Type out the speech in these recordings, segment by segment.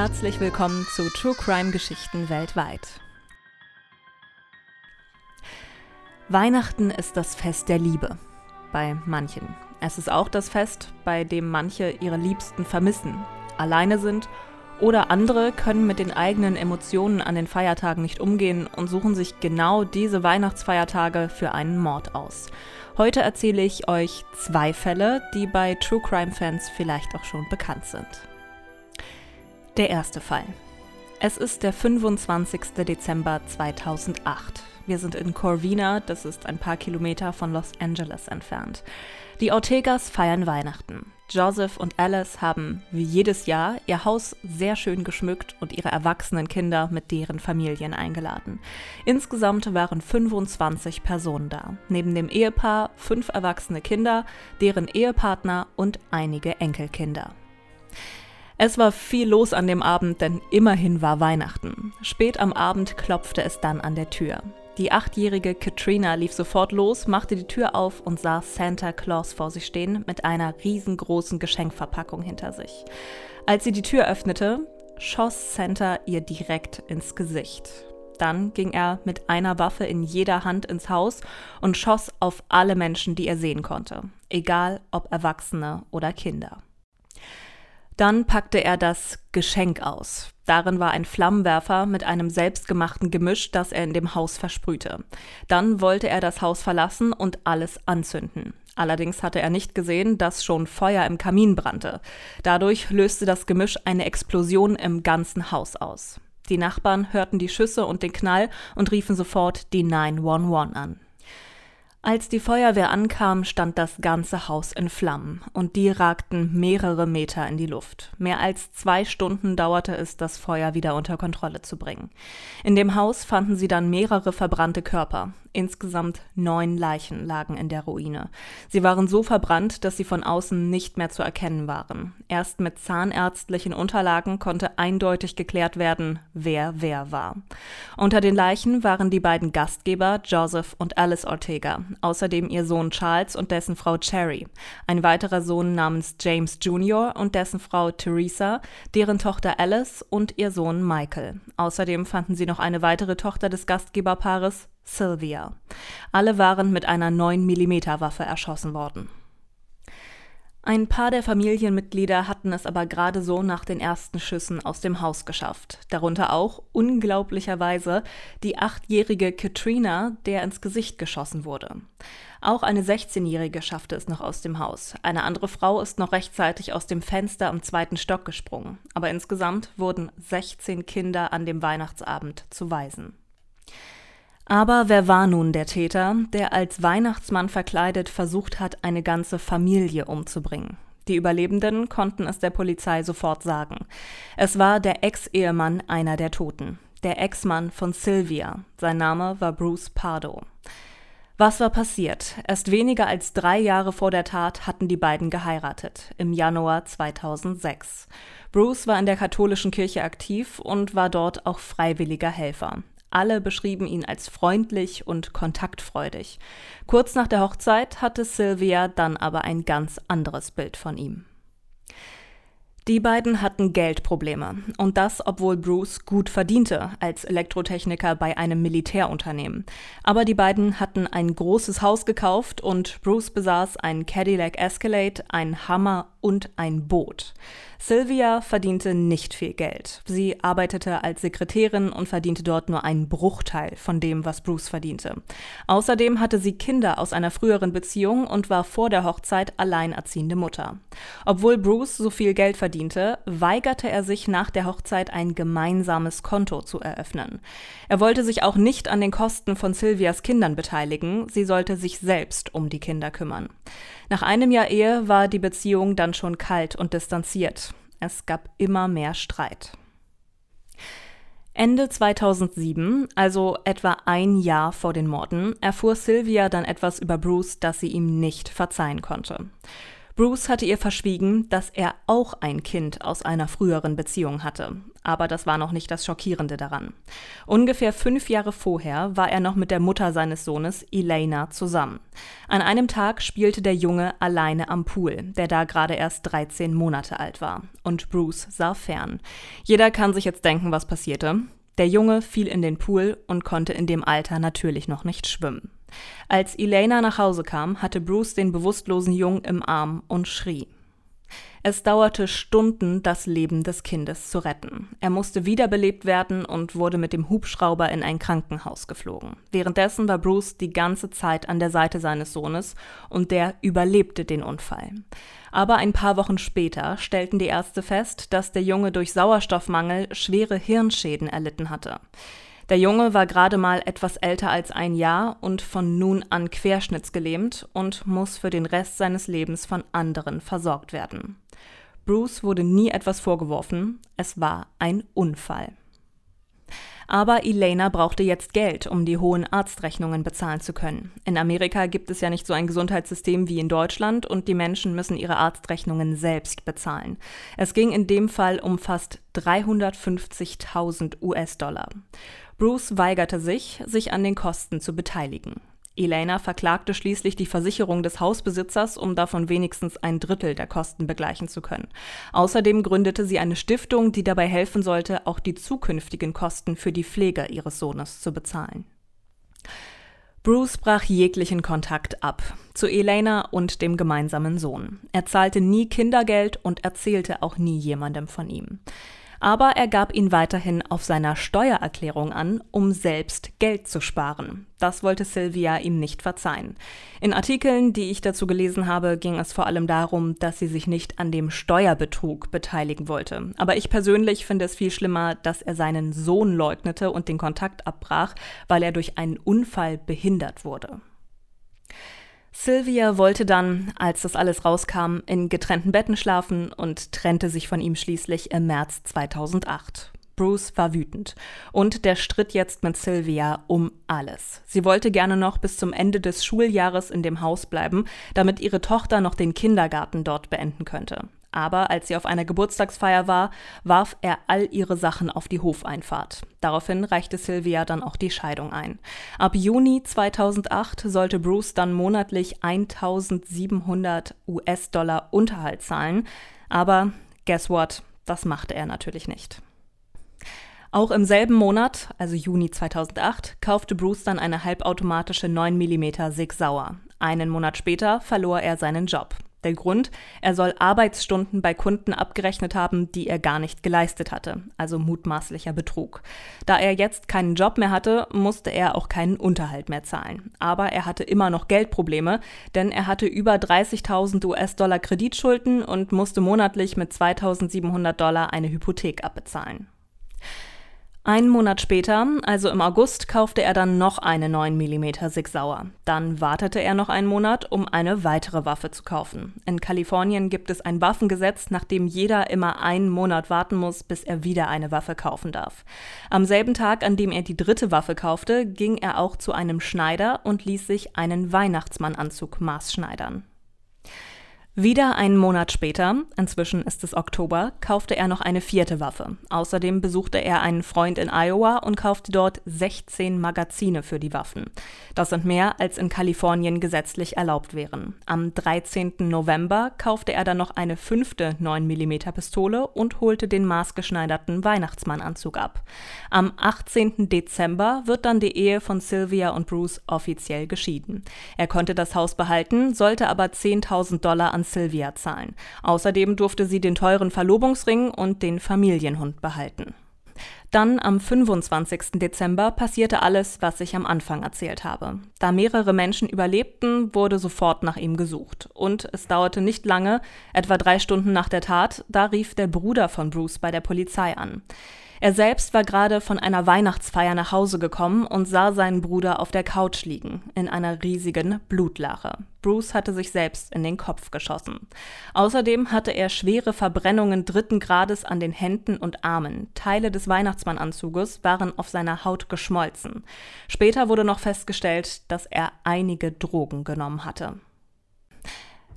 Herzlich willkommen zu True Crime Geschichten weltweit. Weihnachten ist das Fest der Liebe. Bei manchen. Es ist auch das Fest, bei dem manche ihre Liebsten vermissen, alleine sind oder andere können mit den eigenen Emotionen an den Feiertagen nicht umgehen und suchen sich genau diese Weihnachtsfeiertage für einen Mord aus. Heute erzähle ich euch zwei Fälle, die bei True Crime Fans vielleicht auch schon bekannt sind. Der erste Fall. Es ist der 25. Dezember 2008. Wir sind in Corvina, das ist ein paar Kilometer von Los Angeles entfernt. Die Ortegas feiern Weihnachten. Joseph und Alice haben, wie jedes Jahr, ihr Haus sehr schön geschmückt und ihre erwachsenen Kinder mit deren Familien eingeladen. Insgesamt waren 25 Personen da. Neben dem Ehepaar fünf erwachsene Kinder, deren Ehepartner und einige Enkelkinder. Es war viel los an dem Abend, denn immerhin war Weihnachten. Spät am Abend klopfte es dann an der Tür. Die achtjährige Katrina lief sofort los, machte die Tür auf und sah Santa Claus vor sich stehen mit einer riesengroßen Geschenkverpackung hinter sich. Als sie die Tür öffnete, schoss Santa ihr direkt ins Gesicht. Dann ging er mit einer Waffe in jeder Hand ins Haus und schoss auf alle Menschen, die er sehen konnte, egal ob Erwachsene oder Kinder. Dann packte er das Geschenk aus. Darin war ein Flammenwerfer mit einem selbstgemachten Gemisch, das er in dem Haus versprühte. Dann wollte er das Haus verlassen und alles anzünden. Allerdings hatte er nicht gesehen, dass schon Feuer im Kamin brannte. Dadurch löste das Gemisch eine Explosion im ganzen Haus aus. Die Nachbarn hörten die Schüsse und den Knall und riefen sofort die 911 an. Als die Feuerwehr ankam, stand das ganze Haus in Flammen und die ragten mehrere Meter in die Luft. Mehr als zwei Stunden dauerte es, das Feuer wieder unter Kontrolle zu bringen. In dem Haus fanden sie dann mehrere verbrannte Körper. Insgesamt neun Leichen lagen in der Ruine. Sie waren so verbrannt, dass sie von außen nicht mehr zu erkennen waren. Erst mit zahnärztlichen Unterlagen konnte eindeutig geklärt werden, wer wer war. Unter den Leichen waren die beiden Gastgeber Joseph und Alice Ortega, außerdem ihr Sohn Charles und dessen Frau Cherry, ein weiterer Sohn namens James Jr. und dessen Frau Teresa, deren Tochter Alice und ihr Sohn Michael. Außerdem fanden sie noch eine weitere Tochter des Gastgeberpaares, Sylvia. Alle waren mit einer 9mm Waffe erschossen worden. Ein paar der Familienmitglieder hatten es aber gerade so nach den ersten Schüssen aus dem Haus geschafft. Darunter auch, unglaublicherweise, die achtjährige Katrina, der ins Gesicht geschossen wurde. Auch eine 16-Jährige schaffte es noch aus dem Haus. Eine andere Frau ist noch rechtzeitig aus dem Fenster am zweiten Stock gesprungen. Aber insgesamt wurden 16 Kinder an dem Weihnachtsabend zu Waisen. Aber wer war nun der Täter, der als Weihnachtsmann verkleidet versucht hat, eine ganze Familie umzubringen? Die Überlebenden konnten es der Polizei sofort sagen. Es war der Ex-Ehemann einer der Toten, der Ex-Mann von Sylvia. Sein Name war Bruce Pardo. Was war passiert? Erst weniger als drei Jahre vor der Tat hatten die beiden geheiratet, im Januar 2006. Bruce war in der katholischen Kirche aktiv und war dort auch freiwilliger Helfer. Alle beschrieben ihn als freundlich und kontaktfreudig. Kurz nach der Hochzeit hatte Sylvia dann aber ein ganz anderes Bild von ihm. Die beiden hatten Geldprobleme und das, obwohl Bruce gut verdiente als Elektrotechniker bei einem Militärunternehmen. Aber die beiden hatten ein großes Haus gekauft und Bruce besaß einen Cadillac Escalade, einen Hammer und ein Boot. Sylvia verdiente nicht viel Geld. Sie arbeitete als Sekretärin und verdiente dort nur einen Bruchteil von dem, was Bruce verdiente. Außerdem hatte sie Kinder aus einer früheren Beziehung und war vor der Hochzeit alleinerziehende Mutter. Obwohl Bruce so viel Geld verdiente, weigerte er sich nach der Hochzeit ein gemeinsames Konto zu eröffnen. Er wollte sich auch nicht an den Kosten von Sylvias Kindern beteiligen, sie sollte sich selbst um die Kinder kümmern. Nach einem Jahr Ehe war die Beziehung dann schon kalt und distanziert. Es gab immer mehr Streit. Ende 2007, also etwa ein Jahr vor den Morden, erfuhr Sylvia dann etwas über Bruce, das sie ihm nicht verzeihen konnte. Bruce hatte ihr verschwiegen, dass er auch ein Kind aus einer früheren Beziehung hatte. Aber das war noch nicht das Schockierende daran. Ungefähr fünf Jahre vorher war er noch mit der Mutter seines Sohnes, Elena, zusammen. An einem Tag spielte der Junge alleine am Pool, der da gerade erst 13 Monate alt war. Und Bruce sah fern. Jeder kann sich jetzt denken, was passierte. Der Junge fiel in den Pool und konnte in dem Alter natürlich noch nicht schwimmen. Als Elena nach Hause kam, hatte Bruce den bewusstlosen Jungen im Arm und schrie. Es dauerte Stunden, das Leben des Kindes zu retten. Er musste wiederbelebt werden und wurde mit dem Hubschrauber in ein Krankenhaus geflogen. Währenddessen war Bruce die ganze Zeit an der Seite seines Sohnes und der überlebte den Unfall. Aber ein paar Wochen später stellten die Ärzte fest, dass der Junge durch Sauerstoffmangel schwere Hirnschäden erlitten hatte. Der Junge war gerade mal etwas älter als ein Jahr und von nun an querschnittsgelähmt und muss für den Rest seines Lebens von anderen versorgt werden. Bruce wurde nie etwas vorgeworfen, es war ein Unfall. Aber Elena brauchte jetzt Geld, um die hohen Arztrechnungen bezahlen zu können. In Amerika gibt es ja nicht so ein Gesundheitssystem wie in Deutschland und die Menschen müssen ihre Arztrechnungen selbst bezahlen. Es ging in dem Fall um fast 350.000 US-Dollar. Bruce weigerte sich, sich an den Kosten zu beteiligen. Elena verklagte schließlich die Versicherung des Hausbesitzers, um davon wenigstens ein Drittel der Kosten begleichen zu können. Außerdem gründete sie eine Stiftung, die dabei helfen sollte, auch die zukünftigen Kosten für die Pflege ihres Sohnes zu bezahlen. Bruce brach jeglichen Kontakt ab zu Elena und dem gemeinsamen Sohn. Er zahlte nie Kindergeld und erzählte auch nie jemandem von ihm aber er gab ihn weiterhin auf seiner Steuererklärung an, um selbst Geld zu sparen. Das wollte Sylvia ihm nicht verzeihen. In Artikeln, die ich dazu gelesen habe, ging es vor allem darum, dass sie sich nicht an dem Steuerbetrug beteiligen wollte. Aber ich persönlich finde es viel schlimmer, dass er seinen Sohn leugnete und den Kontakt abbrach, weil er durch einen Unfall behindert wurde. Sylvia wollte dann, als das alles rauskam, in getrennten Betten schlafen und trennte sich von ihm schließlich im März 2008. Bruce war wütend und der stritt jetzt mit Sylvia um alles. Sie wollte gerne noch bis zum Ende des Schuljahres in dem Haus bleiben, damit ihre Tochter noch den Kindergarten dort beenden könnte. Aber als sie auf einer Geburtstagsfeier war, warf er all ihre Sachen auf die Hofeinfahrt. Daraufhin reichte Sylvia dann auch die Scheidung ein. Ab Juni 2008 sollte Bruce dann monatlich 1700 US-Dollar Unterhalt zahlen. Aber guess what? Das machte er natürlich nicht. Auch im selben Monat, also Juni 2008, kaufte Bruce dann eine halbautomatische 9 mm Sig Sauer. Einen Monat später verlor er seinen Job. Der Grund, er soll Arbeitsstunden bei Kunden abgerechnet haben, die er gar nicht geleistet hatte, also mutmaßlicher Betrug. Da er jetzt keinen Job mehr hatte, musste er auch keinen Unterhalt mehr zahlen. Aber er hatte immer noch Geldprobleme, denn er hatte über 30.000 US-Dollar Kreditschulden und musste monatlich mit 2.700 Dollar eine Hypothek abbezahlen. Einen Monat später, also im August, kaufte er dann noch eine 9 mm Sig Sauer. Dann wartete er noch einen Monat, um eine weitere Waffe zu kaufen. In Kalifornien gibt es ein Waffengesetz, nach dem jeder immer einen Monat warten muss, bis er wieder eine Waffe kaufen darf. Am selben Tag, an dem er die dritte Waffe kaufte, ging er auch zu einem Schneider und ließ sich einen Weihnachtsmannanzug maßschneidern. Wieder einen Monat später, inzwischen ist es Oktober, kaufte er noch eine vierte Waffe. Außerdem besuchte er einen Freund in Iowa und kaufte dort 16 Magazine für die Waffen. Das sind mehr, als in Kalifornien gesetzlich erlaubt wären. Am 13. November kaufte er dann noch eine fünfte 9 mm Pistole und holte den maßgeschneiderten Weihnachtsmannanzug ab. Am 18. Dezember wird dann die Ehe von Sylvia und Bruce offiziell geschieden. Er konnte das Haus behalten, sollte aber 10.000 Dollar an Sylvia zahlen. Außerdem durfte sie den teuren Verlobungsring und den Familienhund behalten. Dann am 25. Dezember passierte alles, was ich am Anfang erzählt habe. Da mehrere Menschen überlebten, wurde sofort nach ihm gesucht. Und es dauerte nicht lange, etwa drei Stunden nach der Tat, da rief der Bruder von Bruce bei der Polizei an. Er selbst war gerade von einer Weihnachtsfeier nach Hause gekommen und sah seinen Bruder auf der Couch liegen, in einer riesigen Blutlache. Bruce hatte sich selbst in den Kopf geschossen. Außerdem hatte er schwere Verbrennungen dritten Grades an den Händen und Armen. Teile des Weihnachtsmannanzuges waren auf seiner Haut geschmolzen. Später wurde noch festgestellt, dass er einige Drogen genommen hatte.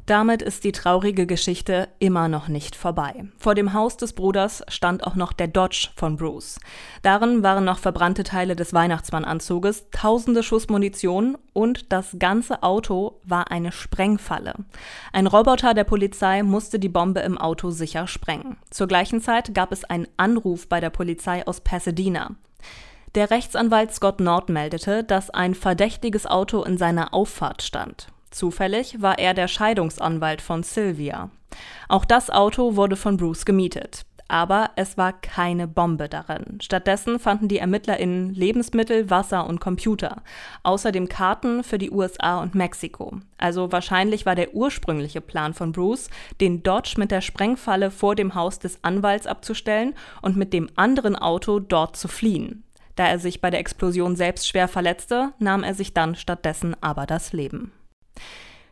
Damit ist die traurige Geschichte immer noch nicht vorbei. Vor dem Haus des Bruders stand auch noch der Dodge von Bruce. Darin waren noch verbrannte Teile des Weihnachtsmannanzuges, tausende Schuss Munition und das ganze Auto war eine Sprengfalle. Ein Roboter der Polizei musste die Bombe im Auto sicher sprengen. Zur gleichen Zeit gab es einen Anruf bei der Polizei aus Pasadena. Der Rechtsanwalt Scott Nord meldete, dass ein verdächtiges Auto in seiner Auffahrt stand. Zufällig war er der Scheidungsanwalt von Sylvia. Auch das Auto wurde von Bruce gemietet. Aber es war keine Bombe darin. Stattdessen fanden die ErmittlerInnen Lebensmittel, Wasser und Computer. Außerdem Karten für die USA und Mexiko. Also wahrscheinlich war der ursprüngliche Plan von Bruce, den Dodge mit der Sprengfalle vor dem Haus des Anwalts abzustellen und mit dem anderen Auto dort zu fliehen. Da er sich bei der Explosion selbst schwer verletzte, nahm er sich dann stattdessen aber das Leben.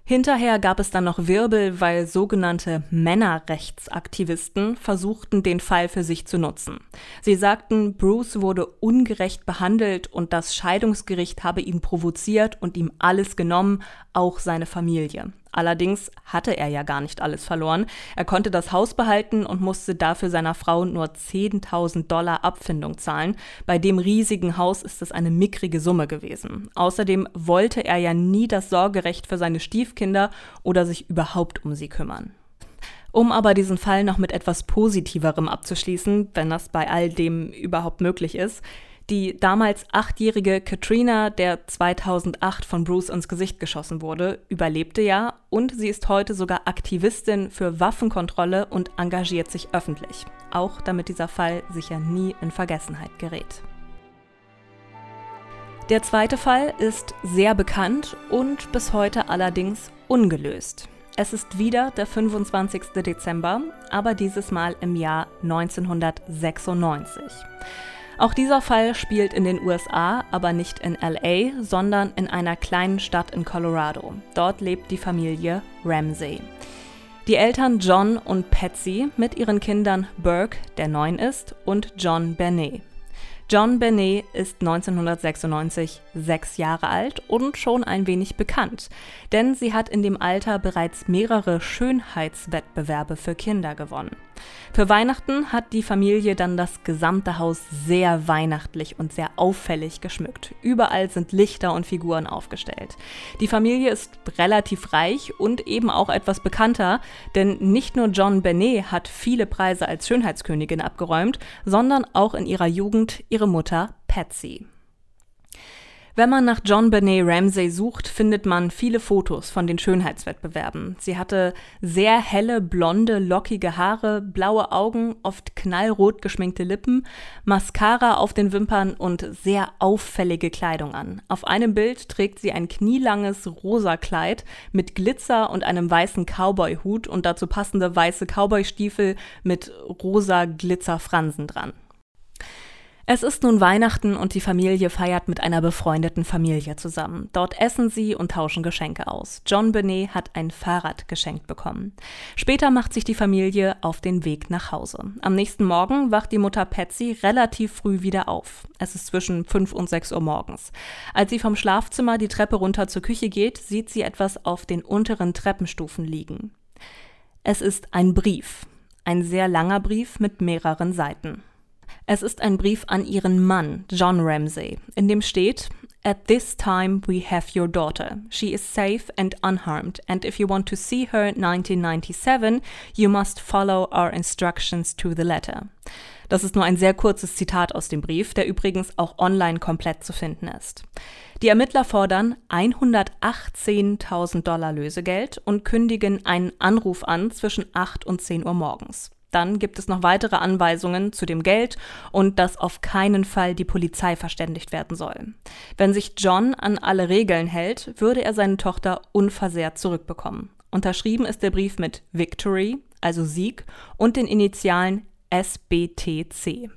Hinterher gab es dann noch Wirbel, weil sogenannte Männerrechtsaktivisten versuchten, den Fall für sich zu nutzen. Sie sagten, Bruce wurde ungerecht behandelt und das Scheidungsgericht habe ihn provoziert und ihm alles genommen, auch seine Familie. Allerdings hatte er ja gar nicht alles verloren. Er konnte das Haus behalten und musste dafür seiner Frau nur 10.000 Dollar Abfindung zahlen. Bei dem riesigen Haus ist es eine mickrige Summe gewesen. Außerdem wollte er ja nie das Sorgerecht für seine Stiefkinder oder sich überhaupt um sie kümmern. Um aber diesen Fall noch mit etwas Positiverem abzuschließen, wenn das bei all dem überhaupt möglich ist, die damals achtjährige Katrina, der 2008 von Bruce ins Gesicht geschossen wurde, überlebte ja und sie ist heute sogar Aktivistin für Waffenkontrolle und engagiert sich öffentlich. Auch damit dieser Fall sicher nie in Vergessenheit gerät. Der zweite Fall ist sehr bekannt und bis heute allerdings ungelöst. Es ist wieder der 25. Dezember, aber dieses Mal im Jahr 1996. Auch dieser Fall spielt in den USA, aber nicht in LA, sondern in einer kleinen Stadt in Colorado. Dort lebt die Familie Ramsey. Die Eltern John und Patsy mit ihren Kindern Burke, der neun ist, und John Bernet. John Benet ist 1996 sechs Jahre alt und schon ein wenig bekannt, denn sie hat in dem Alter bereits mehrere Schönheitswettbewerbe für Kinder gewonnen. Für Weihnachten hat die Familie dann das gesamte Haus sehr weihnachtlich und sehr auffällig geschmückt. Überall sind Lichter und Figuren aufgestellt. Die Familie ist relativ reich und eben auch etwas bekannter, denn nicht nur John Benet hat viele Preise als Schönheitskönigin abgeräumt, sondern auch in ihrer Jugend ihre Mutter Patsy. Wenn man nach John Benet Ramsey sucht, findet man viele Fotos von den Schönheitswettbewerben. Sie hatte sehr helle, blonde, lockige Haare, blaue Augen, oft knallrot geschminkte Lippen, Mascara auf den Wimpern und sehr auffällige Kleidung an. Auf einem Bild trägt sie ein knielanges rosa Kleid mit Glitzer und einem weißen Cowboy-Hut und dazu passende weiße Cowboy-Stiefel mit rosa Glitzerfransen dran. Es ist nun Weihnachten und die Familie feiert mit einer befreundeten Familie zusammen. Dort essen sie und tauschen Geschenke aus. John Benet hat ein Fahrrad geschenkt bekommen. Später macht sich die Familie auf den Weg nach Hause. Am nächsten Morgen wacht die Mutter Patsy relativ früh wieder auf. Es ist zwischen 5 und 6 Uhr morgens. Als sie vom Schlafzimmer die Treppe runter zur Küche geht, sieht sie etwas auf den unteren Treppenstufen liegen. Es ist ein Brief. Ein sehr langer Brief mit mehreren Seiten. Es ist ein Brief an ihren Mann, John Ramsey, in dem steht, At this time we have your daughter. She is safe and unharmed, and if you want to see her in 1997, you must follow our instructions to the letter. Das ist nur ein sehr kurzes Zitat aus dem Brief, der übrigens auch online komplett zu finden ist. Die Ermittler fordern 118.000 Dollar Lösegeld und kündigen einen Anruf an zwischen 8 und 10 Uhr morgens. Dann gibt es noch weitere Anweisungen zu dem Geld und dass auf keinen Fall die Polizei verständigt werden soll. Wenn sich John an alle Regeln hält, würde er seine Tochter unversehrt zurückbekommen. Unterschrieben ist der Brief mit Victory, also Sieg, und den Initialen SBTC.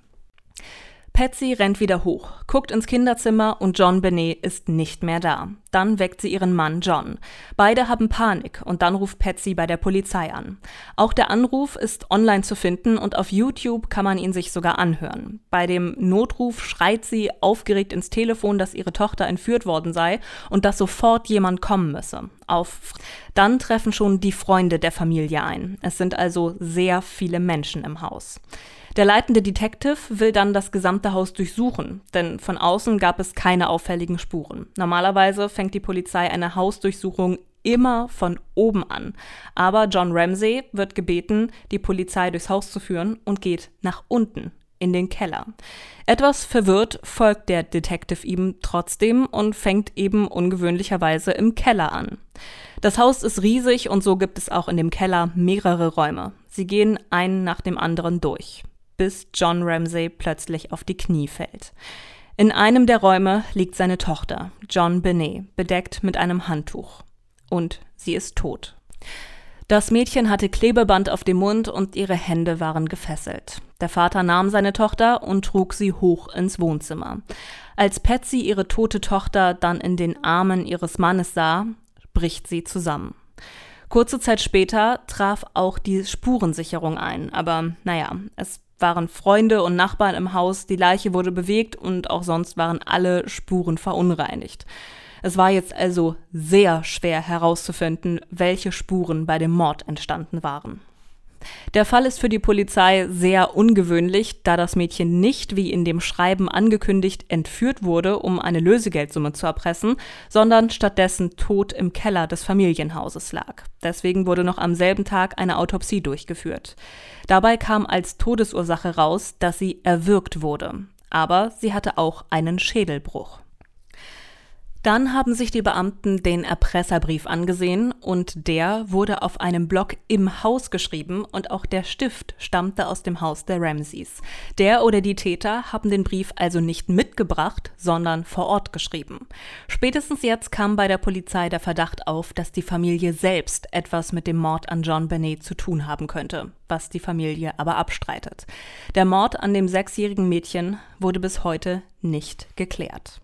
Patsy rennt wieder hoch, guckt ins Kinderzimmer und John Benet ist nicht mehr da. dann weckt sie ihren Mann John. Beide haben Panik und dann ruft Patsy bei der Polizei an. Auch der Anruf ist online zu finden und auf YouTube kann man ihn sich sogar anhören. Bei dem Notruf schreit sie aufgeregt ins Telefon, dass ihre Tochter entführt worden sei und dass sofort jemand kommen müsse. Auf dann treffen schon die Freunde der Familie ein. Es sind also sehr viele Menschen im Haus. Der leitende Detective will dann das gesamte Haus durchsuchen, denn von außen gab es keine auffälligen Spuren. Normalerweise fängt die Polizei eine Hausdurchsuchung immer von oben an. Aber John Ramsey wird gebeten, die Polizei durchs Haus zu führen und geht nach unten in den Keller. Etwas verwirrt folgt der Detective ihm trotzdem und fängt eben ungewöhnlicherweise im Keller an. Das Haus ist riesig und so gibt es auch in dem Keller mehrere Räume. Sie gehen einen nach dem anderen durch bis John Ramsey plötzlich auf die Knie fällt. In einem der Räume liegt seine Tochter, John Benet, bedeckt mit einem Handtuch. Und sie ist tot. Das Mädchen hatte Klebeband auf dem Mund und ihre Hände waren gefesselt. Der Vater nahm seine Tochter und trug sie hoch ins Wohnzimmer. Als Patsy ihre tote Tochter dann in den Armen ihres Mannes sah, bricht sie zusammen. Kurze Zeit später traf auch die Spurensicherung ein, aber naja, es waren Freunde und Nachbarn im Haus, die Leiche wurde bewegt und auch sonst waren alle Spuren verunreinigt. Es war jetzt also sehr schwer herauszufinden, welche Spuren bei dem Mord entstanden waren. Der Fall ist für die Polizei sehr ungewöhnlich, da das Mädchen nicht, wie in dem Schreiben angekündigt, entführt wurde, um eine Lösegeldsumme zu erpressen, sondern stattdessen tot im Keller des Familienhauses lag. Deswegen wurde noch am selben Tag eine Autopsie durchgeführt. Dabei kam als Todesursache raus, dass sie erwürgt wurde. Aber sie hatte auch einen Schädelbruch. Dann haben sich die Beamten den Erpresserbrief angesehen und der wurde auf einem Block im Haus geschrieben und auch der Stift stammte aus dem Haus der Ramseys. Der oder die Täter haben den Brief also nicht mitgebracht, sondern vor Ort geschrieben. Spätestens jetzt kam bei der Polizei der Verdacht auf, dass die Familie selbst etwas mit dem Mord an John Benet zu tun haben könnte, was die Familie aber abstreitet. Der Mord an dem sechsjährigen Mädchen wurde bis heute nicht geklärt.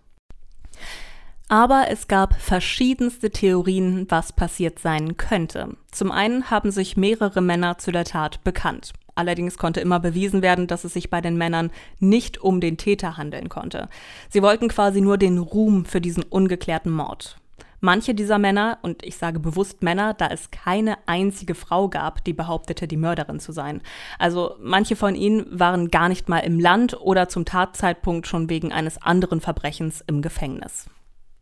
Aber es gab verschiedenste Theorien, was passiert sein könnte. Zum einen haben sich mehrere Männer zu der Tat bekannt. Allerdings konnte immer bewiesen werden, dass es sich bei den Männern nicht um den Täter handeln konnte. Sie wollten quasi nur den Ruhm für diesen ungeklärten Mord. Manche dieser Männer, und ich sage bewusst Männer, da es keine einzige Frau gab, die behauptete, die Mörderin zu sein. Also manche von ihnen waren gar nicht mal im Land oder zum Tatzeitpunkt schon wegen eines anderen Verbrechens im Gefängnis.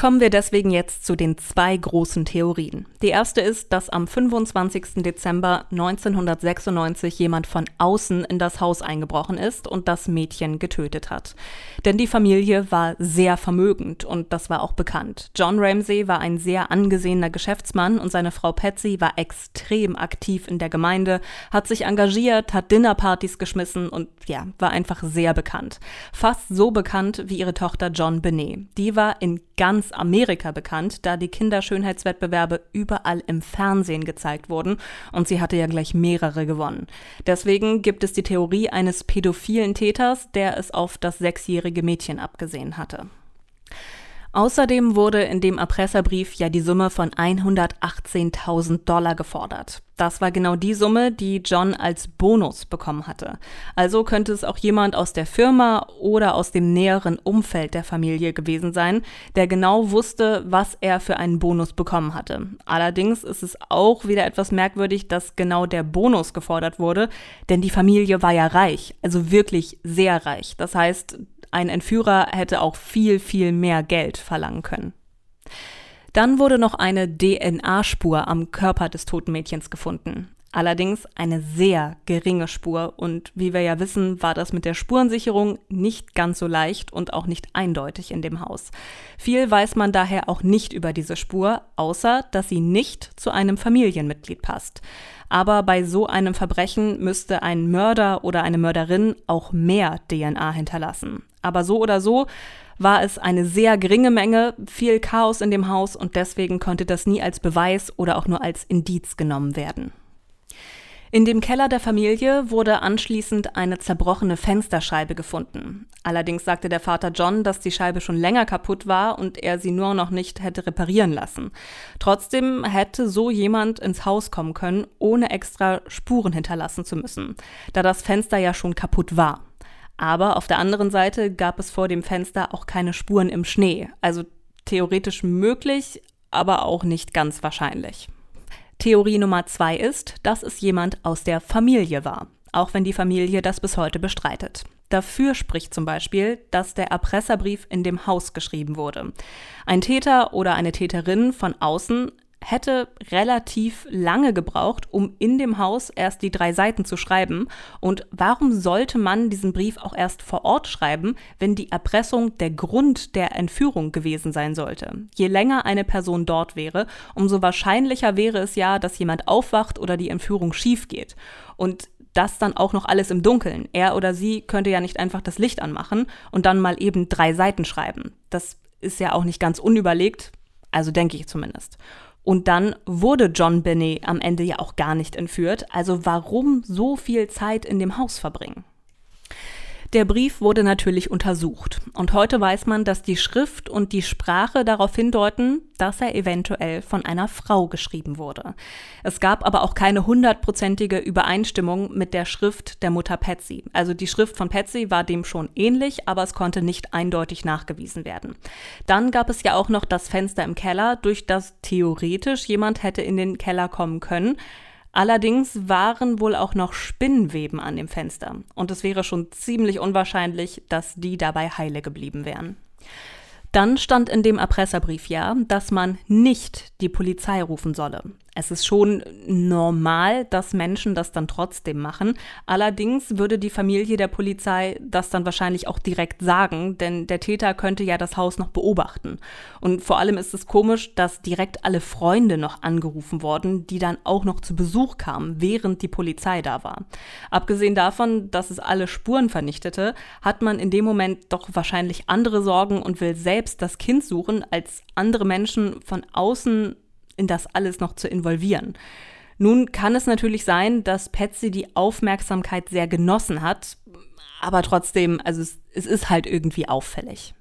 Kommen wir deswegen jetzt zu den zwei großen Theorien. Die erste ist, dass am 25. Dezember 1996 jemand von außen in das Haus eingebrochen ist und das Mädchen getötet hat. Denn die Familie war sehr vermögend und das war auch bekannt. John Ramsey war ein sehr angesehener Geschäftsmann und seine Frau Patsy war extrem aktiv in der Gemeinde, hat sich engagiert, hat Dinnerpartys geschmissen und ja, war einfach sehr bekannt. Fast so bekannt wie ihre Tochter John Benet. Die war in ganz Amerika bekannt, da die Kinderschönheitswettbewerbe überall im Fernsehen gezeigt wurden und sie hatte ja gleich mehrere gewonnen. Deswegen gibt es die Theorie eines pädophilen Täters, der es auf das sechsjährige Mädchen abgesehen hatte. Außerdem wurde in dem Erpresserbrief ja die Summe von 118.000 Dollar gefordert. Das war genau die Summe, die John als Bonus bekommen hatte. Also könnte es auch jemand aus der Firma oder aus dem näheren Umfeld der Familie gewesen sein, der genau wusste, was er für einen Bonus bekommen hatte. Allerdings ist es auch wieder etwas merkwürdig, dass genau der Bonus gefordert wurde, denn die Familie war ja reich, also wirklich sehr reich. Das heißt, ein Entführer hätte auch viel, viel mehr Geld verlangen können. Dann wurde noch eine DNA-Spur am Körper des toten Mädchens gefunden. Allerdings eine sehr geringe Spur und wie wir ja wissen, war das mit der Spurensicherung nicht ganz so leicht und auch nicht eindeutig in dem Haus. Viel weiß man daher auch nicht über diese Spur, außer dass sie nicht zu einem Familienmitglied passt. Aber bei so einem Verbrechen müsste ein Mörder oder eine Mörderin auch mehr DNA hinterlassen. Aber so oder so war es eine sehr geringe Menge, viel Chaos in dem Haus und deswegen konnte das nie als Beweis oder auch nur als Indiz genommen werden. In dem Keller der Familie wurde anschließend eine zerbrochene Fensterscheibe gefunden. Allerdings sagte der Vater John, dass die Scheibe schon länger kaputt war und er sie nur noch nicht hätte reparieren lassen. Trotzdem hätte so jemand ins Haus kommen können, ohne extra Spuren hinterlassen zu müssen, da das Fenster ja schon kaputt war. Aber auf der anderen Seite gab es vor dem Fenster auch keine Spuren im Schnee, also theoretisch möglich, aber auch nicht ganz wahrscheinlich. Theorie Nummer zwei ist, dass es jemand aus der Familie war, auch wenn die Familie das bis heute bestreitet. Dafür spricht zum Beispiel, dass der Erpresserbrief in dem Haus geschrieben wurde. Ein Täter oder eine Täterin von außen hätte relativ lange gebraucht, um in dem Haus erst die drei Seiten zu schreiben. Und warum sollte man diesen Brief auch erst vor Ort schreiben, wenn die Erpressung der Grund der Entführung gewesen sein sollte? Je länger eine Person dort wäre, umso wahrscheinlicher wäre es ja, dass jemand aufwacht oder die Entführung schief geht. Und das dann auch noch alles im Dunkeln. Er oder sie könnte ja nicht einfach das Licht anmachen und dann mal eben drei Seiten schreiben. Das ist ja auch nicht ganz unüberlegt, also denke ich zumindest. Und dann wurde John Binney am Ende ja auch gar nicht entführt. Also warum so viel Zeit in dem Haus verbringen? Der Brief wurde natürlich untersucht und heute weiß man, dass die Schrift und die Sprache darauf hindeuten, dass er eventuell von einer Frau geschrieben wurde. Es gab aber auch keine hundertprozentige Übereinstimmung mit der Schrift der Mutter Patsy. Also die Schrift von Patsy war dem schon ähnlich, aber es konnte nicht eindeutig nachgewiesen werden. Dann gab es ja auch noch das Fenster im Keller, durch das theoretisch jemand hätte in den Keller kommen können. Allerdings waren wohl auch noch Spinnenweben an dem Fenster und es wäre schon ziemlich unwahrscheinlich, dass die dabei heile geblieben wären. Dann stand in dem Erpresserbrief ja, dass man nicht die Polizei rufen solle. Es ist schon normal, dass Menschen das dann trotzdem machen. Allerdings würde die Familie der Polizei das dann wahrscheinlich auch direkt sagen, denn der Täter könnte ja das Haus noch beobachten. Und vor allem ist es komisch, dass direkt alle Freunde noch angerufen wurden, die dann auch noch zu Besuch kamen, während die Polizei da war. Abgesehen davon, dass es alle Spuren vernichtete, hat man in dem Moment doch wahrscheinlich andere Sorgen und will selbst das Kind suchen, als andere Menschen von außen in das alles noch zu involvieren. Nun kann es natürlich sein, dass Patsy die Aufmerksamkeit sehr genossen hat, aber trotzdem, also es, es ist halt irgendwie auffällig.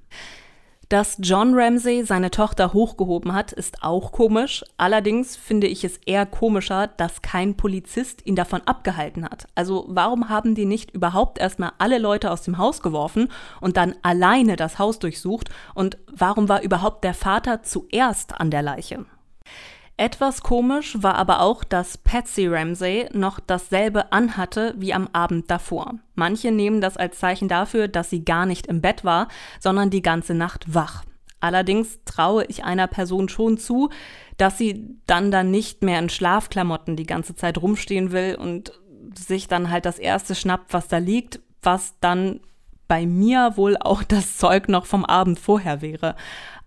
Dass John Ramsey seine Tochter hochgehoben hat, ist auch komisch. Allerdings finde ich es eher komischer, dass kein Polizist ihn davon abgehalten hat. Also warum haben die nicht überhaupt erstmal alle Leute aus dem Haus geworfen und dann alleine das Haus durchsucht? Und warum war überhaupt der Vater zuerst an der Leiche? Etwas komisch war aber auch, dass Patsy Ramsey noch dasselbe anhatte wie am Abend davor. Manche nehmen das als Zeichen dafür, dass sie gar nicht im Bett war, sondern die ganze Nacht wach. Allerdings traue ich einer Person schon zu, dass sie dann dann nicht mehr in Schlafklamotten die ganze Zeit rumstehen will und sich dann halt das erste schnappt, was da liegt, was dann bei mir wohl auch das Zeug noch vom Abend vorher wäre.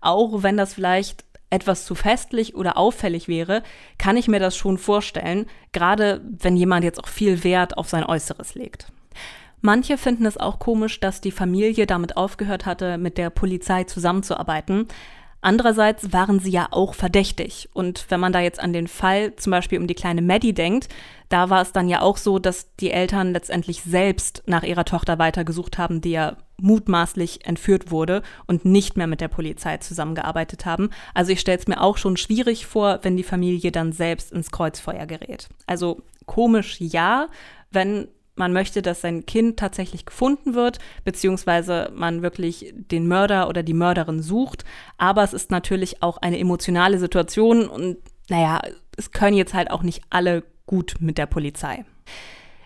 Auch wenn das vielleicht etwas zu festlich oder auffällig wäre, kann ich mir das schon vorstellen, gerade wenn jemand jetzt auch viel Wert auf sein Äußeres legt. Manche finden es auch komisch, dass die Familie damit aufgehört hatte, mit der Polizei zusammenzuarbeiten, Andererseits waren sie ja auch verdächtig. Und wenn man da jetzt an den Fall zum Beispiel um die kleine Maddie denkt, da war es dann ja auch so, dass die Eltern letztendlich selbst nach ihrer Tochter weitergesucht haben, die ja mutmaßlich entführt wurde und nicht mehr mit der Polizei zusammengearbeitet haben. Also ich stelle es mir auch schon schwierig vor, wenn die Familie dann selbst ins Kreuzfeuer gerät. Also komisch ja, wenn man möchte, dass sein Kind tatsächlich gefunden wird, beziehungsweise man wirklich den Mörder oder die Mörderin sucht. Aber es ist natürlich auch eine emotionale Situation und naja, es können jetzt halt auch nicht alle gut mit der Polizei.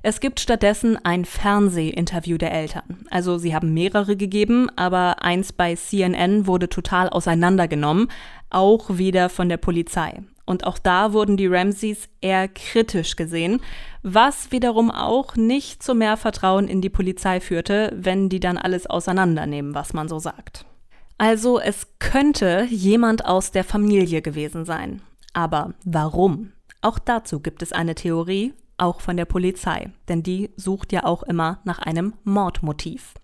Es gibt stattdessen ein Fernsehinterview der Eltern. Also sie haben mehrere gegeben, aber eins bei CNN wurde total auseinandergenommen, auch wieder von der Polizei. Und auch da wurden die Ramseys eher kritisch gesehen, was wiederum auch nicht zu mehr Vertrauen in die Polizei führte, wenn die dann alles auseinandernehmen, was man so sagt. Also es könnte jemand aus der Familie gewesen sein. Aber warum? Auch dazu gibt es eine Theorie, auch von der Polizei, denn die sucht ja auch immer nach einem Mordmotiv.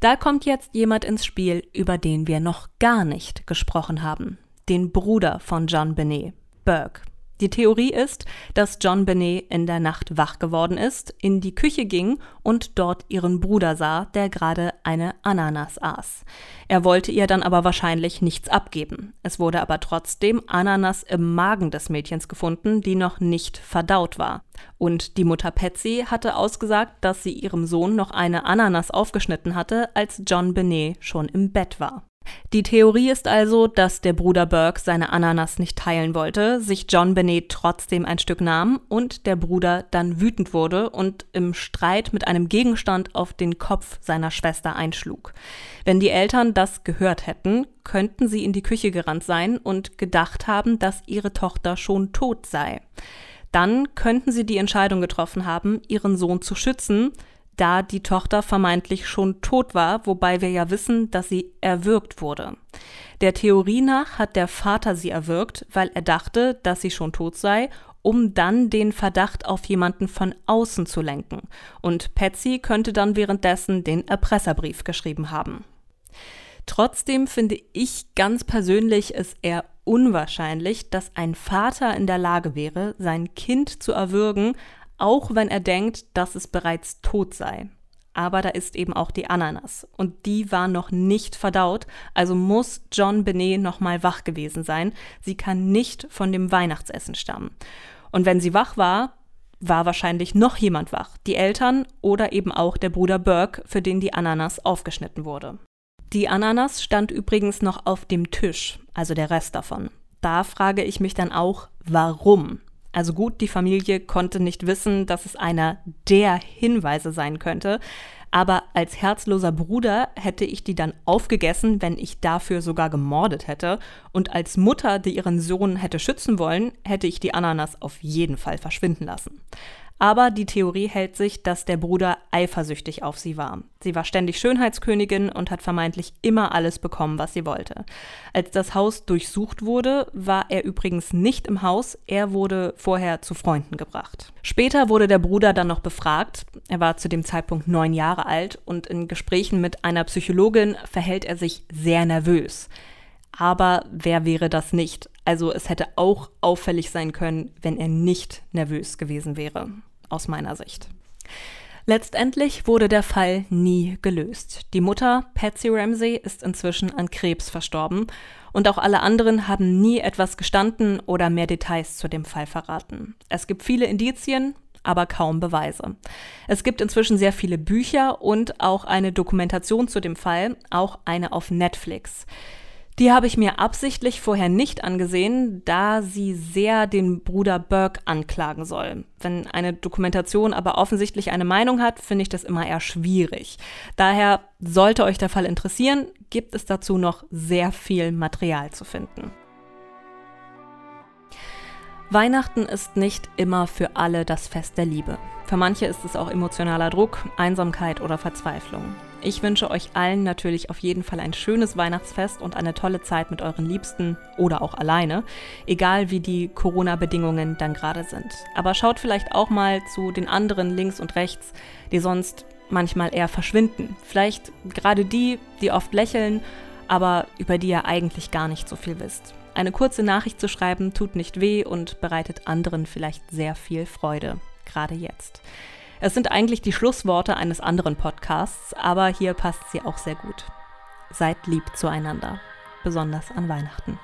Da kommt jetzt jemand ins Spiel, über den wir noch gar nicht gesprochen haben, den Bruder von John Benet, Burke. Die Theorie ist, dass John Benet in der Nacht wach geworden ist, in die Küche ging und dort ihren Bruder sah, der gerade eine Ananas aß. Er wollte ihr dann aber wahrscheinlich nichts abgeben. Es wurde aber trotzdem Ananas im Magen des Mädchens gefunden, die noch nicht verdaut war. Und die Mutter Patsy hatte ausgesagt, dass sie ihrem Sohn noch eine Ananas aufgeschnitten hatte, als John Benet schon im Bett war. Die Theorie ist also, dass der Bruder Burke seine Ananas nicht teilen wollte, sich John Benet trotzdem ein Stück nahm und der Bruder dann wütend wurde und im Streit mit einem Gegenstand auf den Kopf seiner Schwester einschlug. Wenn die Eltern das gehört hätten, könnten sie in die Küche gerannt sein und gedacht haben, dass ihre Tochter schon tot sei. Dann könnten sie die Entscheidung getroffen haben, ihren Sohn zu schützen, da die Tochter vermeintlich schon tot war, wobei wir ja wissen, dass sie erwürgt wurde. Der Theorie nach hat der Vater sie erwürgt, weil er dachte, dass sie schon tot sei, um dann den Verdacht auf jemanden von außen zu lenken. Und Patsy könnte dann währenddessen den Erpresserbrief geschrieben haben. Trotzdem finde ich ganz persönlich es eher unwahrscheinlich, dass ein Vater in der Lage wäre, sein Kind zu erwürgen, auch wenn er denkt, dass es bereits tot sei. Aber da ist eben auch die Ananas und die war noch nicht verdaut, also muss John Benet noch mal wach gewesen sein. Sie kann nicht von dem Weihnachtsessen stammen. Und wenn sie wach war, war wahrscheinlich noch jemand wach, die Eltern oder eben auch der Bruder Burke, für den die Ananas aufgeschnitten wurde. Die Ananas stand übrigens noch auf dem Tisch, also der Rest davon. Da frage ich mich dann auch, warum? Also gut, die Familie konnte nicht wissen, dass es einer der Hinweise sein könnte, aber als herzloser Bruder hätte ich die dann aufgegessen, wenn ich dafür sogar gemordet hätte, und als Mutter, die ihren Sohn hätte schützen wollen, hätte ich die Ananas auf jeden Fall verschwinden lassen. Aber die Theorie hält sich, dass der Bruder eifersüchtig auf sie war. Sie war ständig Schönheitskönigin und hat vermeintlich immer alles bekommen, was sie wollte. Als das Haus durchsucht wurde, war er übrigens nicht im Haus, er wurde vorher zu Freunden gebracht. Später wurde der Bruder dann noch befragt. Er war zu dem Zeitpunkt neun Jahre alt und in Gesprächen mit einer Psychologin verhält er sich sehr nervös. Aber wer wäre das nicht? Also es hätte auch auffällig sein können, wenn er nicht nervös gewesen wäre aus meiner Sicht. Letztendlich wurde der Fall nie gelöst. Die Mutter, Patsy Ramsey, ist inzwischen an Krebs verstorben und auch alle anderen haben nie etwas gestanden oder mehr Details zu dem Fall verraten. Es gibt viele Indizien, aber kaum Beweise. Es gibt inzwischen sehr viele Bücher und auch eine Dokumentation zu dem Fall, auch eine auf Netflix. Die habe ich mir absichtlich vorher nicht angesehen, da sie sehr den Bruder Burke anklagen soll. Wenn eine Dokumentation aber offensichtlich eine Meinung hat, finde ich das immer eher schwierig. Daher sollte euch der Fall interessieren, gibt es dazu noch sehr viel Material zu finden. Weihnachten ist nicht immer für alle das Fest der Liebe. Für manche ist es auch emotionaler Druck, Einsamkeit oder Verzweiflung. Ich wünsche euch allen natürlich auf jeden Fall ein schönes Weihnachtsfest und eine tolle Zeit mit euren Liebsten oder auch alleine, egal wie die Corona-Bedingungen dann gerade sind. Aber schaut vielleicht auch mal zu den anderen links und rechts, die sonst manchmal eher verschwinden. Vielleicht gerade die, die oft lächeln, aber über die ihr eigentlich gar nicht so viel wisst. Eine kurze Nachricht zu schreiben tut nicht weh und bereitet anderen vielleicht sehr viel Freude, gerade jetzt. Es sind eigentlich die Schlussworte eines anderen Podcasts, aber hier passt sie auch sehr gut. Seid lieb zueinander, besonders an Weihnachten.